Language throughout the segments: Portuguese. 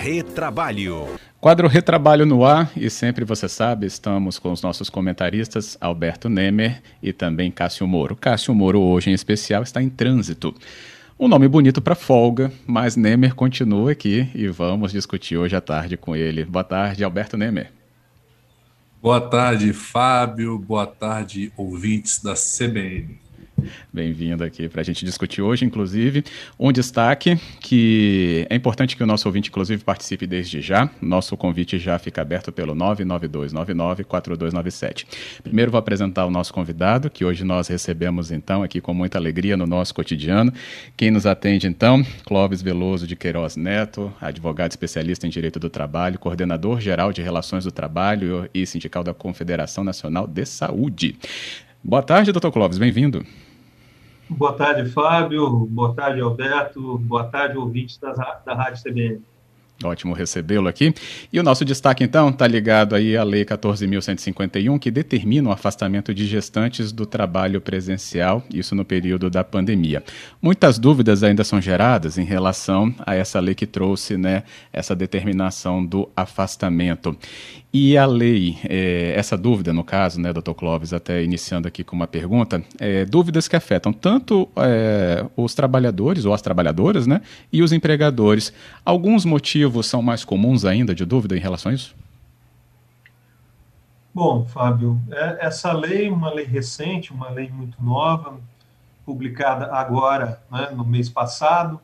Retrabalho. Quadro Retrabalho no ar e sempre você sabe, estamos com os nossos comentaristas Alberto Nemer e também Cássio Moro. Cássio Moro hoje em especial está em trânsito. Um nome bonito para folga, mas Nemer continua aqui e vamos discutir hoje à tarde com ele. Boa tarde, Alberto Nemer. Boa tarde, Fábio. Boa tarde, ouvintes da CBN. Bem-vindo aqui para a gente discutir hoje, inclusive, um destaque que é importante que o nosso ouvinte, inclusive, participe desde já. Nosso convite já fica aberto pelo 992994297. Primeiro vou apresentar o nosso convidado, que hoje nós recebemos, então, aqui com muita alegria no nosso cotidiano. Quem nos atende, então, Clóvis Veloso de Queiroz Neto, advogado especialista em Direito do Trabalho, coordenador geral de Relações do Trabalho e sindical da Confederação Nacional de Saúde. Boa tarde, doutor Clóvis, bem-vindo. Boa tarde, Fábio. Boa tarde, Alberto. Boa tarde, ouvintes da, da Rádio CBN. Ótimo recebê-lo aqui. E o nosso destaque, então, está ligado aí à Lei 14.151, que determina o afastamento de gestantes do trabalho presencial, isso no período da pandemia. Muitas dúvidas ainda são geradas em relação a essa lei que trouxe né, essa determinação do afastamento. E a lei, é, essa dúvida, no caso, né, doutor Clóvis, até iniciando aqui com uma pergunta, é, dúvidas que afetam tanto é, os trabalhadores ou as trabalhadoras né, e os empregadores. Alguns motivos são mais comuns ainda de dúvida em relação a isso? Bom, Fábio, é, essa lei, uma lei recente, uma lei muito nova, publicada agora, né, no mês passado,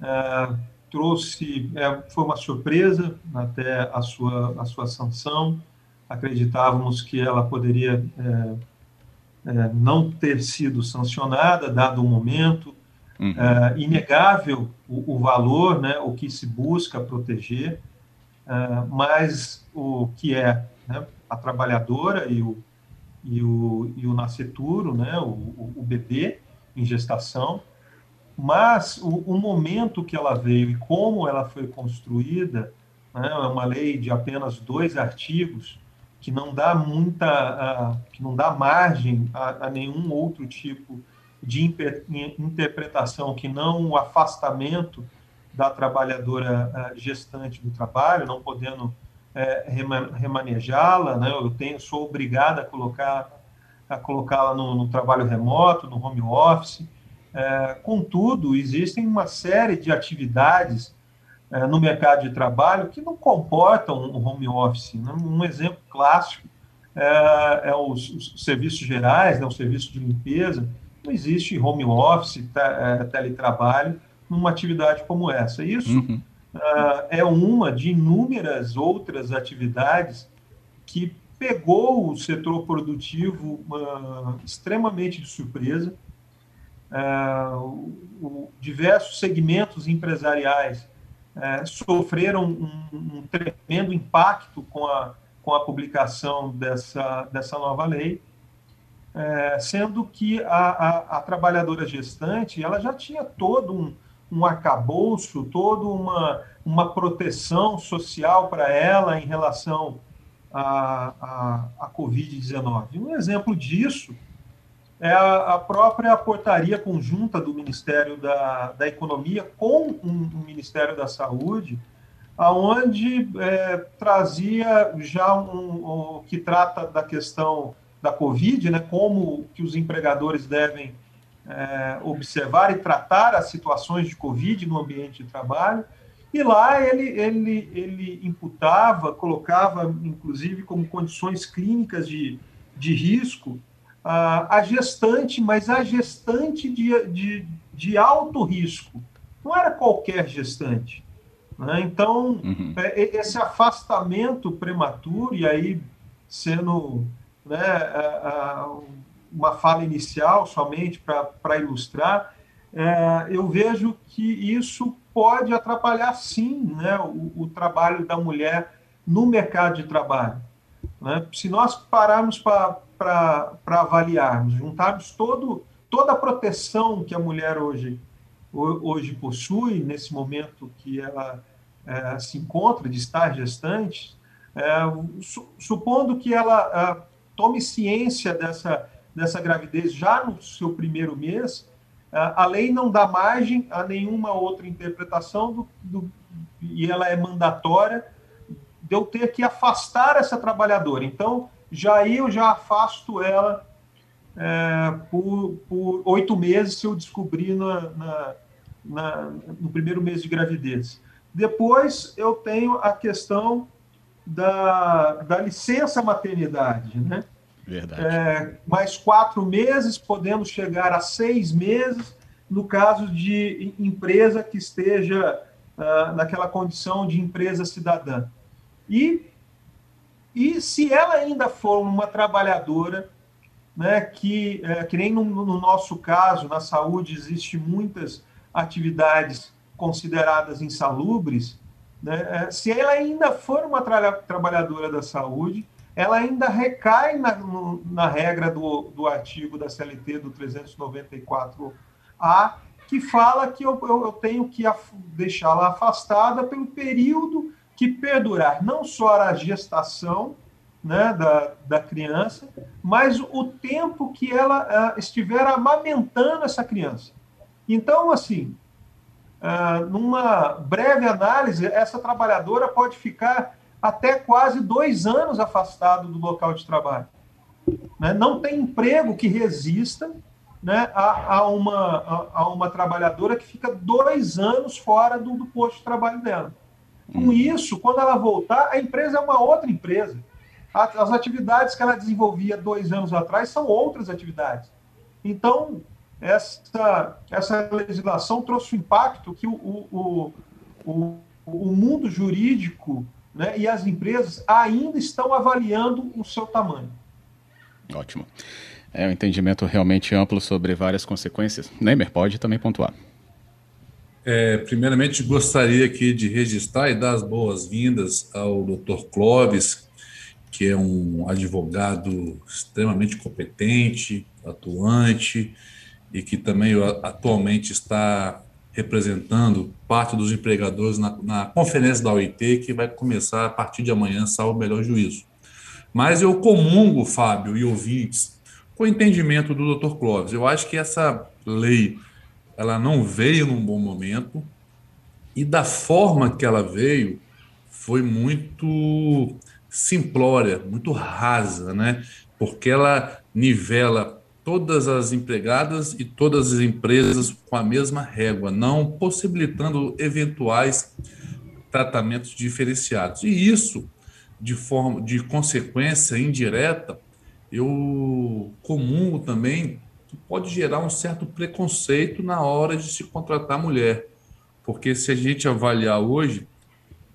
é, trouxe, é, foi uma surpresa até a sua, a sua sanção. Acreditávamos que ela poderia é, é, não ter sido sancionada, dado o momento. Uhum. É, inegável o, o, valor, né, o que se busca proteger, é, mas o que é né, a trabalhadora e o, e o, e o nascituro, né, o, o bebê em gestação, mas o, o, momento que ela veio e como ela foi construída, né, é uma lei de apenas dois artigos, que não dá muita, uh, que não dá margem a, a nenhum outro tipo de interpretação que não o afastamento da trabalhadora gestante do trabalho, não podendo uh, remanejá-la, né? Eu tenho, sou obrigada a colocar a colocá-la no, no trabalho remoto, no home office. É, contudo, existem uma série de atividades é, no mercado de trabalho que não comportam um home office. Né? Um exemplo clássico é, é os, os, serviços gerais, né, o serviço de limpeza. Não existe home office, é, teletrabalho, numa atividade como essa. Isso uhum. É, é uma de inúmeras outras atividades que pegou o setor produtivo uh, extremamente de surpresa diversos segmentos empresariais é, sofreram um, um, tremendo impacto com a, com a publicação dessa, dessa nova lei, é, sendo que a, a, a, trabalhadora gestante ela já tinha todo um, um arcabouço, toda uma, uma proteção social para ela em relação à, à, à Covid-19. Um exemplo disso é a, a, própria portaria conjunta do Ministério da, da Economia com o um, um Ministério da Saúde, aonde é, trazia já um, um, que trata da questão da Covid, né, como que os empregadores devem é, observar e tratar as situações de Covid no ambiente de trabalho. E lá ele, ele, ele imputava, colocava, inclusive, como condições clínicas de, de risco a gestante, mas a gestante de, de, de alto risco. Não era qualquer gestante. Né? Então, uhum. é, esse afastamento prematuro, e aí sendo né, uma fala inicial somente para ilustrar, é, eu vejo que isso pode atrapalhar sim né, o, o trabalho da mulher no mercado de trabalho. Né? Se nós pararmos para para avaliarmos, juntarmos todo, toda a proteção que a mulher hoje, hoje possui, nesse momento que ela é, se encontra, de estar gestante, é, su, supondo que ela é, tome ciência dessa, dessa gravidez já no seu primeiro mês, é, a lei não dá margem a nenhuma outra interpretação do, do, e ela é mandatória, de eu ter que afastar essa trabalhadora. Então, já aí eu já afasto ela é, por, oito meses se eu descobrir na, na, na, no primeiro mês de gravidez. Depois eu tenho a questão da, da licença maternidade, né? Verdade. É, mais quatro meses, podendo chegar a seis meses, no caso de empresa que esteja uh, naquela condição de empresa cidadã. E, e se ela ainda for uma trabalhadora, né, que, é, que nem no, no nosso caso, na saúde, existe muitas atividades consideradas insalubres, né, é, se ela ainda for uma tra trabalhadora da saúde, ela ainda recai na, no, na regra do, do artigo da CLT do 394A, que fala que eu, eu, eu tenho que deixá-la afastada pelo período que perdurar, não só a gestação né, da, da criança, mas o tempo que ela uh, estiver amamentando essa criança. Então, assim, uh, numa breve análise, essa trabalhadora pode ficar até quase dois anos afastado do local de trabalho. Né? Não tem emprego que resista né, a, a, uma, a, a, uma trabalhadora que fica dois anos fora do, do posto de trabalho dela. Com hum. isso, quando ela voltar, a empresa é uma outra empresa. As atividades que ela desenvolvia dois anos atrás são outras atividades. Então, essa, essa legislação trouxe um impacto que o, o, o, o mundo jurídico né, e as empresas ainda estão avaliando o seu tamanho. Ótimo. É um entendimento realmente amplo sobre várias consequências. Neymer, pode também pontuar. É, primeiramente, gostaria aqui de registrar e dar as boas-vindas ao Dr. Clóvis, que é um advogado extremamente competente, atuante, e que também atualmente está representando parte dos empregadores na, na, conferência da OIT, que vai começar a partir de amanhã, salvo o melhor juízo. Mas eu comungo, Fábio e ouvintes, com o entendimento do Dr. Clóvis. Eu acho que essa lei ela não veio num bom momento e da forma que ela veio foi muito simplória, muito rasa, né? Porque ela nivela todas as empregadas e todas as empresas com a mesma régua, não possibilitando eventuais tratamentos diferenciados. E isso, de forma de consequência indireta, eu comungo também que pode gerar um certo preconceito na hora de se contratar mulher. Porque se a gente avaliar hoje,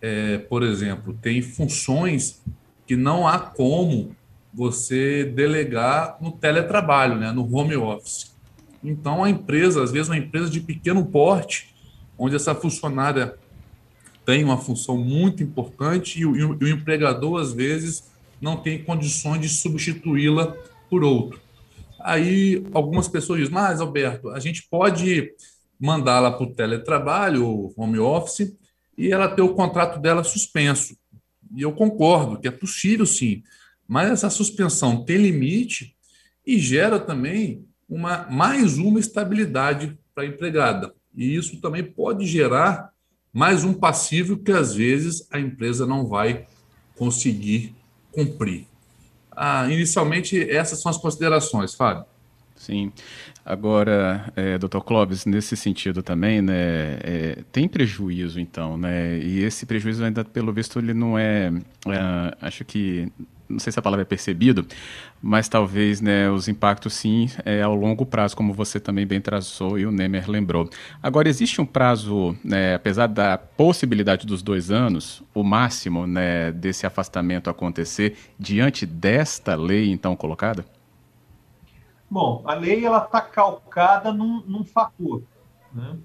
é, por exemplo, tem funções que não há como você delegar no teletrabalho, né, no home office. Então, a empresa, às vezes, uma empresa de pequeno porte, onde essa funcionária tem uma função muito importante e o, e o empregador, às vezes, não tem condições de substituí-la por outro. Aí, algumas pessoas dizem, mas, Alberto, a gente pode mandá-la para o teletrabalho, home office, e ela ter o contrato dela suspenso. E eu concordo que é possível, sim, mas essa suspensão tem limite e gera também uma, mais uma estabilidade para a empregada. E isso também pode gerar mais um passivo que às vezes a empresa não vai conseguir cumprir. Ah, inicialmente, essas são as considerações, Fábio. Sim. Agora, é, doutor Clóvis, nesse sentido também, né, é, tem prejuízo, então, né? E esse prejuízo ainda, pelo visto, ele não é, é acho que não sei se a palavra é percebido, mas talvez né, os impactos sim é, ao longo prazo, como você também bem traçou e o Nemer lembrou. Agora, existe um prazo, né, apesar da possibilidade dos dois anos, o máximo né, desse afastamento acontecer diante desta lei então colocada? Bom, a lei ela está calcada num, num fator. Né?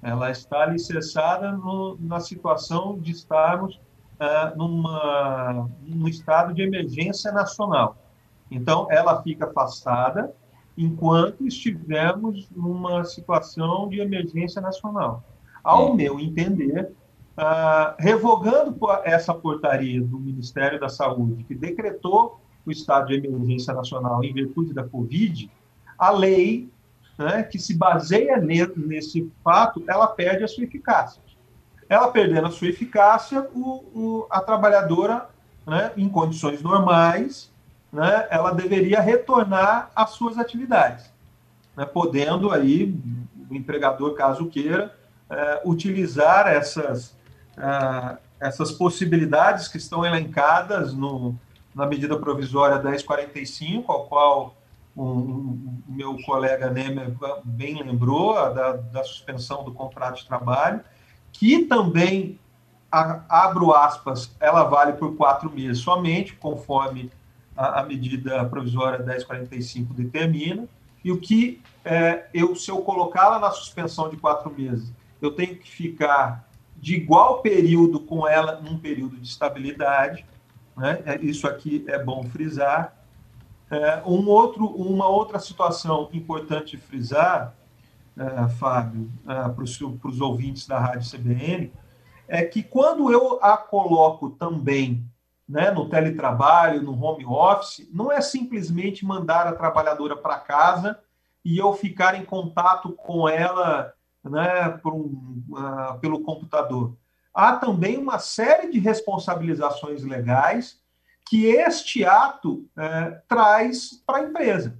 Ela está alicerçada no, na situação de estarmos uh, numa, num estado de emergência nacional. Então, ela fica afastada enquanto estivermos numa situação de emergência nacional. Ao meu entender, uh, revogando essa portaria do Ministério da Saúde, que decretou o estado de emergência nacional em virtude da Covid, a lei né, que se baseia nesse fato, ela perde a sua eficácia. Ela perdendo a sua eficácia, o, o, a trabalhadora, né, em condições normais, né, ela deveria retornar às suas atividades, né, podendo aí o empregador, caso queira, é, utilizar essas, é, essas possibilidades que estão elencadas no, na medida provisória 1045, ao qual o um, um, meu colega Nemer bem lembrou, da, da suspensão do contrato de trabalho, que também, a, abro aspas, ela vale por quatro meses somente, conforme a, a medida provisória 1045 determina, e o que é, eu, se eu colocá-la na suspensão de quatro meses, eu tenho que ficar de igual período com ela num período de estabilidade, né? É, isso aqui é bom frisar. É, um outro, uma outra situação importante frisar uh, Fábio, uh, para os ouvintes da Rádio CBN, é que quando eu a coloco também né, no teletrabalho, no home office, não é simplesmente mandar a trabalhadora para casa e eu ficar em contato com ela né, um, uh, pelo computador. Há também uma série de responsabilizações legais que este ato traz para a empresa.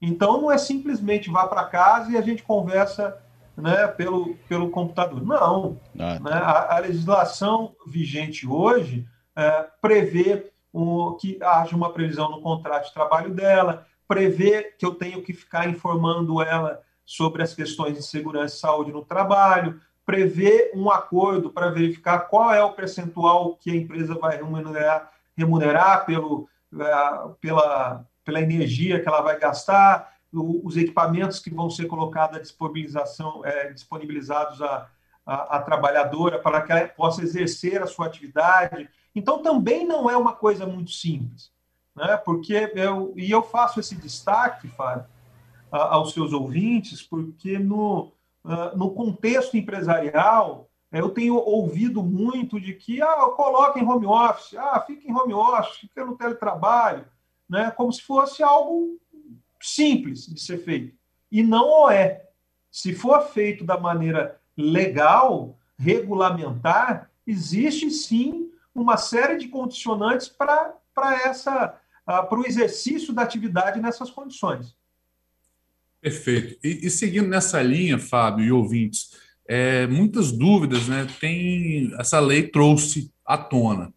Então, não é simplesmente vá para casa e a gente conversa né, pelo, pelo computador. Não. Ah. Né, a, a, legislação vigente hoje é, prevê um, que haja uma previsão no contrato de trabalho dela, prevê que eu tenho que ficar informando ela sobre as questões de segurança e saúde no trabalho, prevê um acordo para verificar qual é o percentual que a empresa vai remunerar, remunerar pelo, uh, pela pela energia que ela vai gastar, os equipamentos que vão ser colocados à disponibilização, é, disponibilizados à, trabalhadora para que ela possa exercer a sua atividade. Então, também não é uma coisa muito simples, né? porque eu, e eu faço esse destaque, Fábio, aos seus ouvintes, porque no, no contexto empresarial, eu tenho ouvido muito de que ah, coloque em home office, ah, fique em home office, fica no teletrabalho né, como se fosse algo simples de ser feito. E não é. Se for feito da maneira legal, regulamentar, existe sim uma série de condicionantes para essa para o exercício da atividade nessas condições. Perfeito. E, e seguindo nessa linha, Fábio e ouvintes, é, muitas dúvidas, né? Tem essa lei trouxe à tona.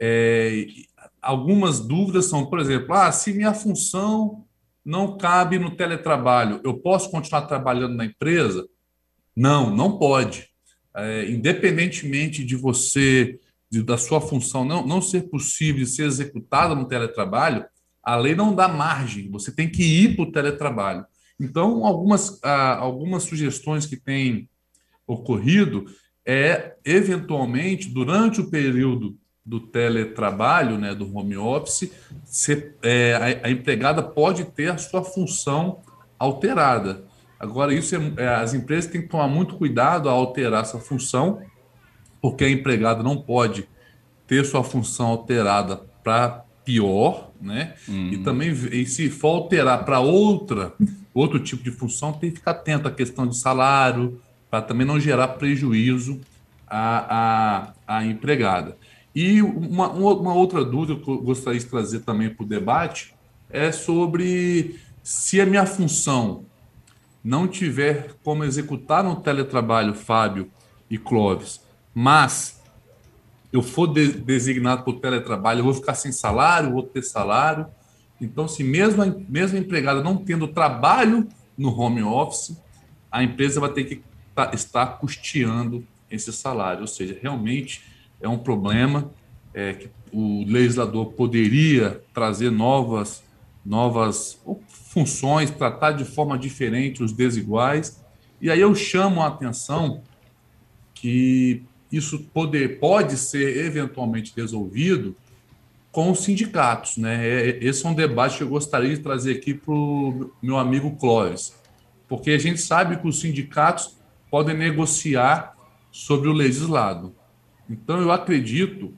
É, algumas dúvidas são, por exemplo, ah, se minha função não cabe no teletrabalho, eu posso continuar trabalhando na empresa? Não, não pode. É, independentemente de você, de, da sua função não, não ser possível ser executada no teletrabalho, a lei não dá margem, você tem que ir para o teletrabalho. Então, algumas, ah, algumas sugestões que têm ocorrido é, eventualmente, durante o período do teletrabalho, né, do home office, se, é, a, a, empregada pode ter a sua função alterada. Agora, isso é, é, as empresas têm que tomar muito cuidado a alterar essa função, porque a empregada não pode ter sua função alterada para pior, né? Uhum. E também, e se for alterar para outra, outro tipo de função, tem que ficar atento à questão de salário, para também não gerar prejuízo à, à, à empregada. E uma, uma outra dúvida que eu gostaria de trazer também para o debate é sobre se a minha função não tiver como executar no teletrabalho, Fábio e Clóvis, mas eu for de, designado para o teletrabalho, eu vou ficar sem salário, vou ter salário. Então, se mesmo a, mesmo a empregada não tendo trabalho no home office, a empresa vai ter que tá, estar custeando esse salário. Ou seja, realmente é um problema é, que o legislador poderia trazer novas, novas funções, tratar de forma diferente os desiguais. E aí eu chamo a atenção que isso poder, pode ser eventualmente resolvido com os sindicatos. Né? É, esse é um debate que eu gostaria de trazer aqui para o meu amigo Clóvis, porque a gente sabe que os sindicatos podem negociar sobre o legislado. Então, eu acredito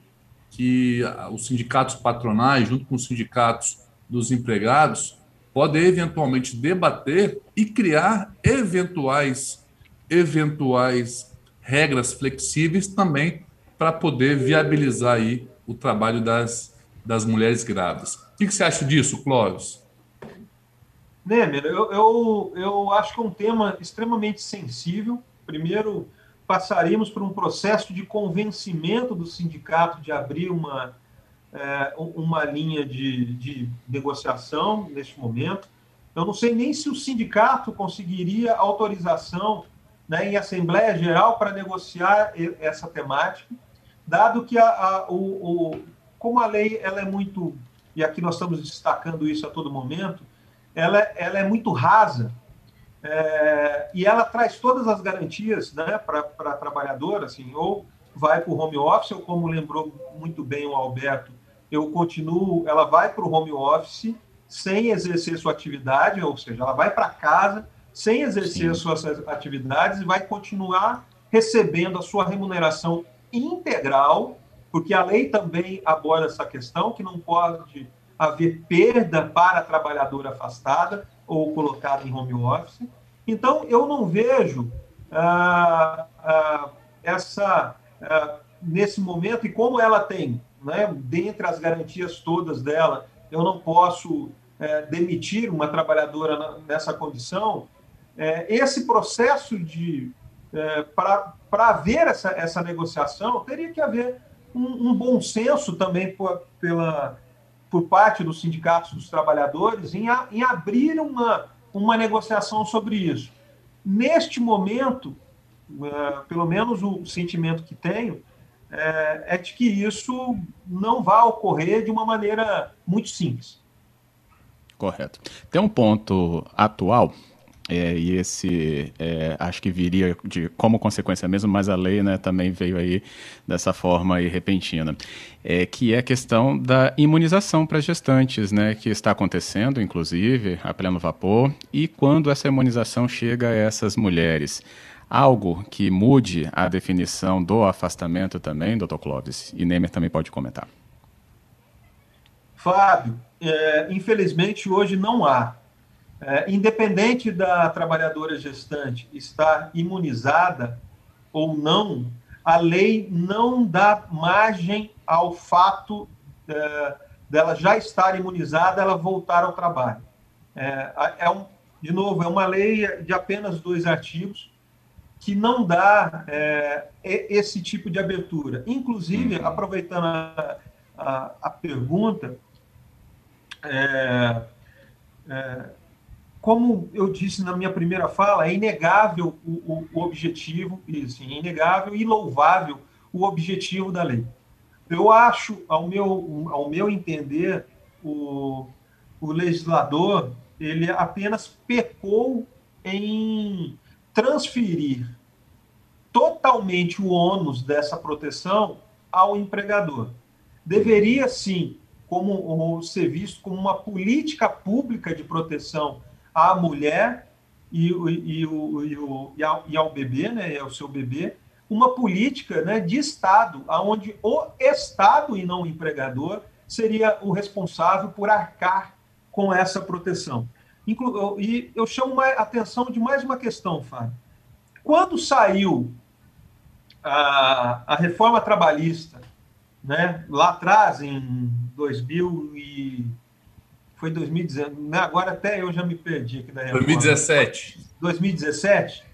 que os sindicatos patronais, junto com os sindicatos dos empregados, podem eventualmente debater e criar eventuais, eventuais regras flexíveis também para poder viabilizar aí o trabalho das, das mulheres grávidas. O que, que você acha disso, Clóvis? Nemer, eu, eu, eu acho que é um tema extremamente sensível. Primeiro, passaríamos por um processo de convencimento do sindicato de abrir uma, é, uma linha de, de negociação neste momento. Eu não sei nem se o sindicato conseguiria autorização né, em Assembleia Geral para negociar essa temática, dado que a, a, o, o, como a lei ela é muito, e aqui nós estamos destacando isso a todo momento, ela, ela é muito rasa é, e ela traz todas as garantias né, para a trabalhadora, assim, ou vai para o home office, ou como lembrou muito bem o Alberto, eu continuo, ela vai para o home office sem exercer sua atividade, ou seja, ela vai para casa sem exercer Sim. suas atividades e vai continuar recebendo a sua remuneração integral, porque a lei também aborda essa questão, que não pode haver perda para a trabalhadora afastada ou colocada em home office. Então, eu não vejo ah, ah, essa, ah, nesse momento, e como ela tem, né, dentre as garantias todas dela, eu não posso é, demitir uma trabalhadora nessa condição, é, esse processo de. É, para haver essa, essa negociação, teria que haver um, um bom senso também pela, por parte dos sindicatos dos trabalhadores em, a, em abrir uma, uma negociação sobre isso. Neste momento, é, pelo menos o sentimento que tenho, é, é de que isso não vai ocorrer de uma maneira muito simples. Correto. Tem um ponto atual é, e esse é, acho que viria de como consequência mesmo, mas a lei né, também veio aí dessa forma aí repentina, é, que é a questão da imunização para gestantes, né, que está acontecendo, inclusive, a pleno vapor, e quando essa imunização chega a essas mulheres. Algo que mude a definição do afastamento também, doutor Clóvis, e Nemer também pode comentar. Fábio, é, infelizmente hoje não há é, independente da trabalhadora gestante estar imunizada ou não, a lei não dá margem ao fato é, dela já estar imunizada, ela voltar ao trabalho. É, é um, de novo, é uma lei de apenas dois artigos que não dá é, esse tipo de abertura. Inclusive, uhum. aproveitando a, a, a pergunta, é, é, como eu disse na minha primeira fala, é inegável o, o, o objetivo, isso, é inegável e louvável o objetivo da lei. Eu acho, ao meu, ao meu entender, o, o legislador ele apenas pecou em transferir totalmente o ônus dessa proteção ao empregador. Deveria sim, como ser visto como uma política pública de proteção à mulher e, e, e, o, e, o, e, ao, e ao bebê, né, ao seu bebê, uma política né, de Estado, onde o Estado e não o empregador seria o responsável por arcar com essa proteção. Inclu e eu chamo a atenção de mais uma questão, Fábio. Quando saiu a, a reforma trabalhista, né, lá atrás, em 2000 e foi 2019, né? agora até eu já me perdi aqui da reforma. 2017. 2017.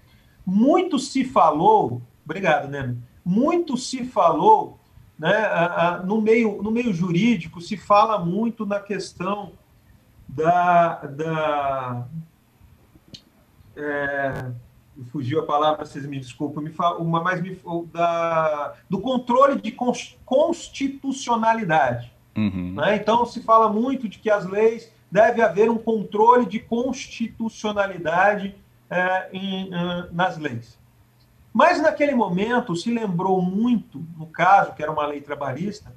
Muito se falou, obrigado, né? Muito se falou, né? No meio, no meio jurídico se fala muito na questão da, da é, fugiu a palavra, vocês me desculpem, me fala, uma mais me, da, do controle de constitucionalidade. Uhum. Né? Então, se fala muito de que as leis deve haver um controle de constitucionalidade é, em, nas leis. Mas, naquele momento, se lembrou muito, no caso, que era uma lei trabalhista,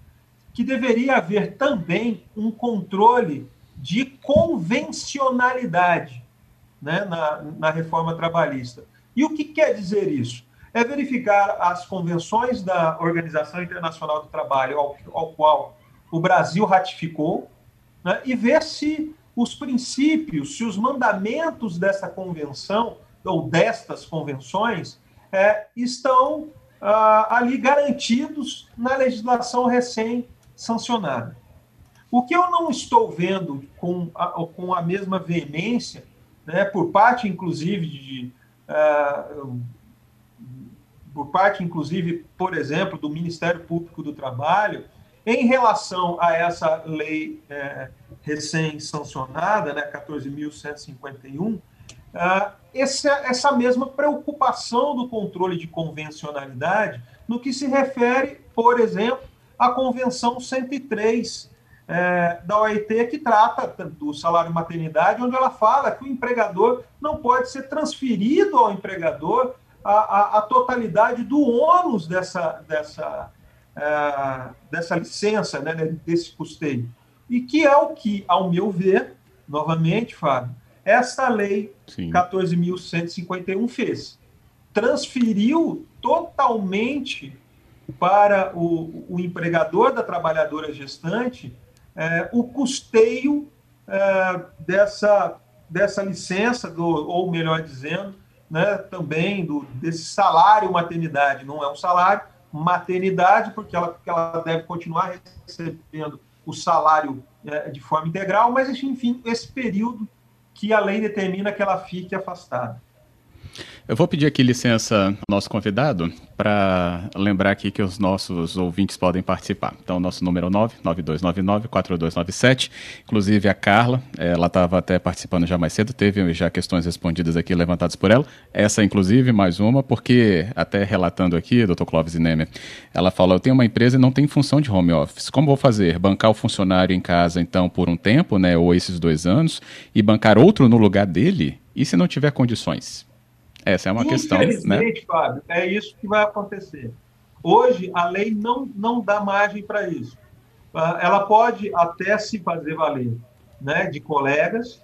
que deveria haver também um controle de convencionalidade né, na, na reforma trabalhista. E o que quer dizer isso? É verificar as convenções da Organização Internacional do Trabalho, ao, ao qual o Brasil ratificou, né, e ver se os princípios, se os mandamentos dessa convenção ou destas convenções, é, estão ah, ali garantidos na legislação recém-sancionada. O que eu não estou vendo com a, com a mesma veemência, né, por parte, inclusive, de. Uh, por parte, inclusive, por exemplo, do Ministério Público do Trabalho, em relação a essa lei é, recém-sancionada, né, 14.151, uh, essa, essa mesma preocupação do controle de convencionalidade no que se refere, por exemplo, à Convenção 103 é, da OIT, que trata do salário maternidade, onde ela fala que o empregador não pode ser transferido ao empregador a, a, a totalidade do ônus dessa, dessa, é, dessa licença, né, desse custeio. E que é o que, ao meu ver, novamente, Fábio, esta lei 14.151 fez. Transferiu totalmente para o, o, empregador da trabalhadora gestante é, o custeio é, dessa, dessa licença, do, ou melhor dizendo, né, também do, desse salário maternidade. Não é um salário, maternidade, porque ela, porque ela deve continuar recebendo o salário é, de forma integral, mas, enfim, esse período que a lei determina que ela fique afastada. Eu vou pedir aqui licença ao nosso convidado para lembrar aqui que os nossos ouvintes podem participar. Então, nosso número é 99299-4297. Inclusive, a Carla, ela estava até participando já mais cedo, teve já questões respondidas aqui, levantadas por ela. Essa, inclusive, mais uma, porque, até relatando aqui, doutor Clóvis Nemer, ela falou: Eu tenho uma empresa e não tem função de home office. Como vou fazer? Bancar o funcionário em casa, então, por um tempo, né, ou esses dois anos, e bancar outro no lugar dele? E se não tiver condições? Essa é uma questão. Né? Fábio, é isso que vai acontecer. Hoje, a lei não, não dá margem para isso. Ah, ela pode até se fazer valer né, de colegas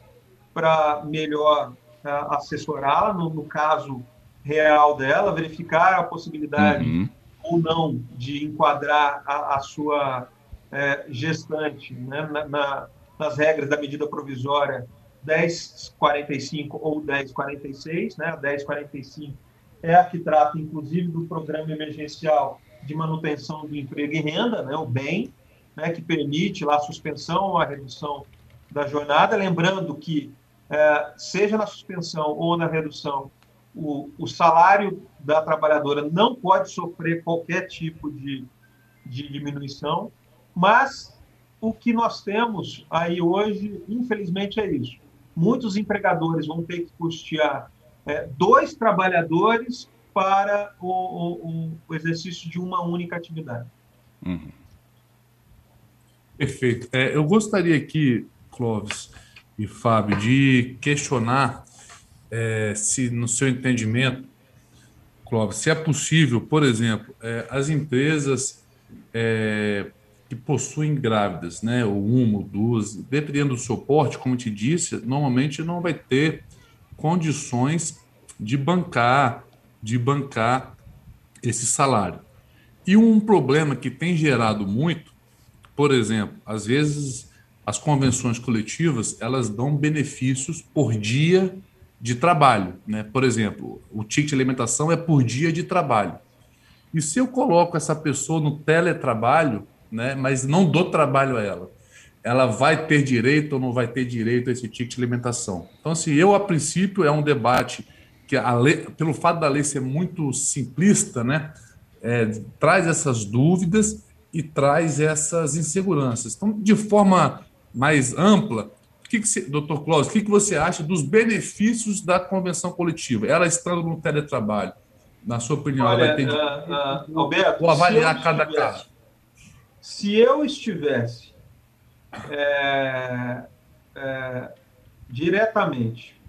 para melhor uh, assessorá-la, no, no, caso real dela, verificar a possibilidade uhum. ou não de enquadrar a, a sua é, gestante né, na, na, nas regras da medida provisória 1045 ou 1046, né? A 1045 é a que trata, inclusive, do programa emergencial de manutenção do emprego e renda, né? O BEM, né? Que permite lá a suspensão ou a redução da jornada. Lembrando que, é, seja na suspensão ou na redução, o, o salário da trabalhadora não pode sofrer qualquer tipo de, de diminuição, mas o que nós temos aí hoje, infelizmente, é isso muitos empregadores vão ter que custear é, dois trabalhadores para o, o, o, exercício de uma única atividade. Uhum. Perfeito. É, eu gostaria aqui, Clóvis e Fábio, de questionar é, se, no seu entendimento, Clóvis, se é possível, por exemplo, é, as empresas é, que possuem grávidas, né, ou uma ou duas, dependendo do suporte, como te disse, normalmente não vai ter condições de bancar, de bancar esse salário. E um problema que tem gerado muito, por exemplo, às vezes as convenções coletivas elas dão benefícios por dia de trabalho, né? Por exemplo, o ticket de alimentação é por dia de trabalho. E se eu coloco essa pessoa no teletrabalho, né? mas não dou trabalho a ela. Ela vai ter direito ou não vai ter direito a esse ticket de alimentação. Então, assim, eu, a princípio, é um debate que, lei, pelo fato da lei ser muito simplista, né? É, traz essas dúvidas e traz essas inseguranças. Então, de forma mais ampla, que, que você, doutor Clóvis, o que, que você acha dos benefícios da convenção coletiva? Ela estando no teletrabalho, na sua opinião, Olha, vai ter uh, uh, Alberto, avaliar cada caso? Se eu estivesse é, é, diretamente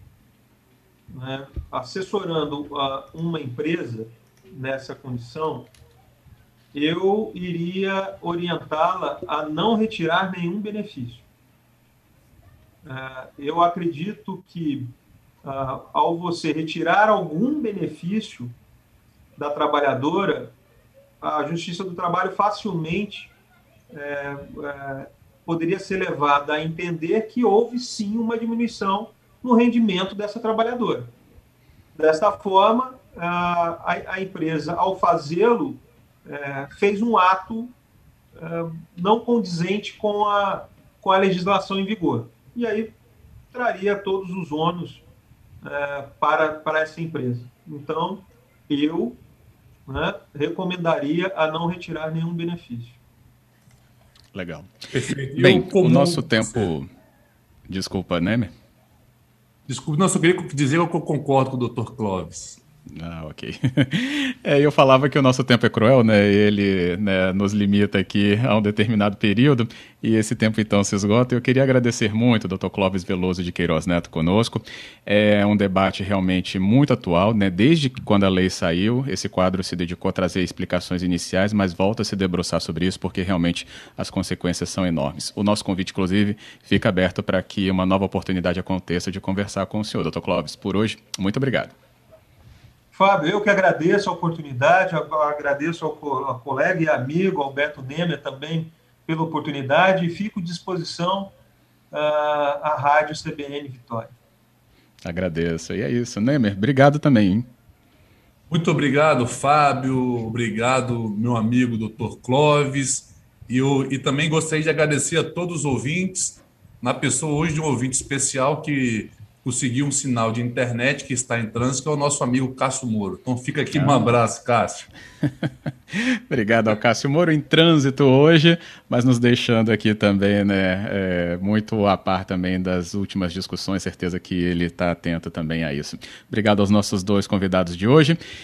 né, assessorando uma empresa nessa condição, eu iria orientá-la a não retirar nenhum benefício. É, eu acredito que ao você retirar algum benefício da trabalhadora, a Justiça do Trabalho facilmente é, é, poderia ser levada a entender que houve sim uma diminuição no rendimento dessa trabalhadora. Desta forma, a, a empresa, ao fazê-lo, é, fez um ato é, não condizente com a, com a legislação em vigor. E aí traria todos os ônus é, para, para essa empresa. Então, eu né, recomendaria a não retirar nenhum benefício. Legal. Perfeito. Bem, o nosso tempo. Desculpa, né? Desculpa, não, só queria dizer que eu concordo com o Dr. Clóvis. Ah, ok. É, eu falava que o nosso tempo é cruel, né? Ele né, nos limita aqui a um determinado período e esse tempo então se esgota. Eu queria agradecer muito Dr. Clóvis Veloso de Queiroz Neto conosco. É um debate realmente muito atual, né? Desde quando a lei saiu, esse quadro se dedicou a trazer explicações iniciais, mas volta a se debruçar sobre isso porque realmente as consequências são enormes. O nosso convite, inclusive, fica aberto para que uma nova oportunidade aconteça de conversar com o senhor, Dr. Clóvis. Por hoje, muito obrigado. Fábio, eu que agradeço a oportunidade, agradeço ao, colega e amigo Alberto Nemer também pela oportunidade e fico à disposição uh, à Rádio CBN Vitória. Agradeço. E é isso, Nemer. Obrigado também. Hein? Muito obrigado, Fábio. Obrigado, meu amigo Dr. Clóvis. E, eu, e também gostaria de agradecer a todos os ouvintes, na pessoa hoje de um ouvinte especial que conseguir um sinal de internet que está em trânsito, que é o nosso amigo Cássio Moro. Então fica aqui ah. um abraço, Cássio. Obrigado ao Cássio Moro em trânsito hoje, mas nos deixando aqui também, né, é, muito a par também das últimas discussões, certeza que ele está atento também a isso. Obrigado aos nossos dois convidados de hoje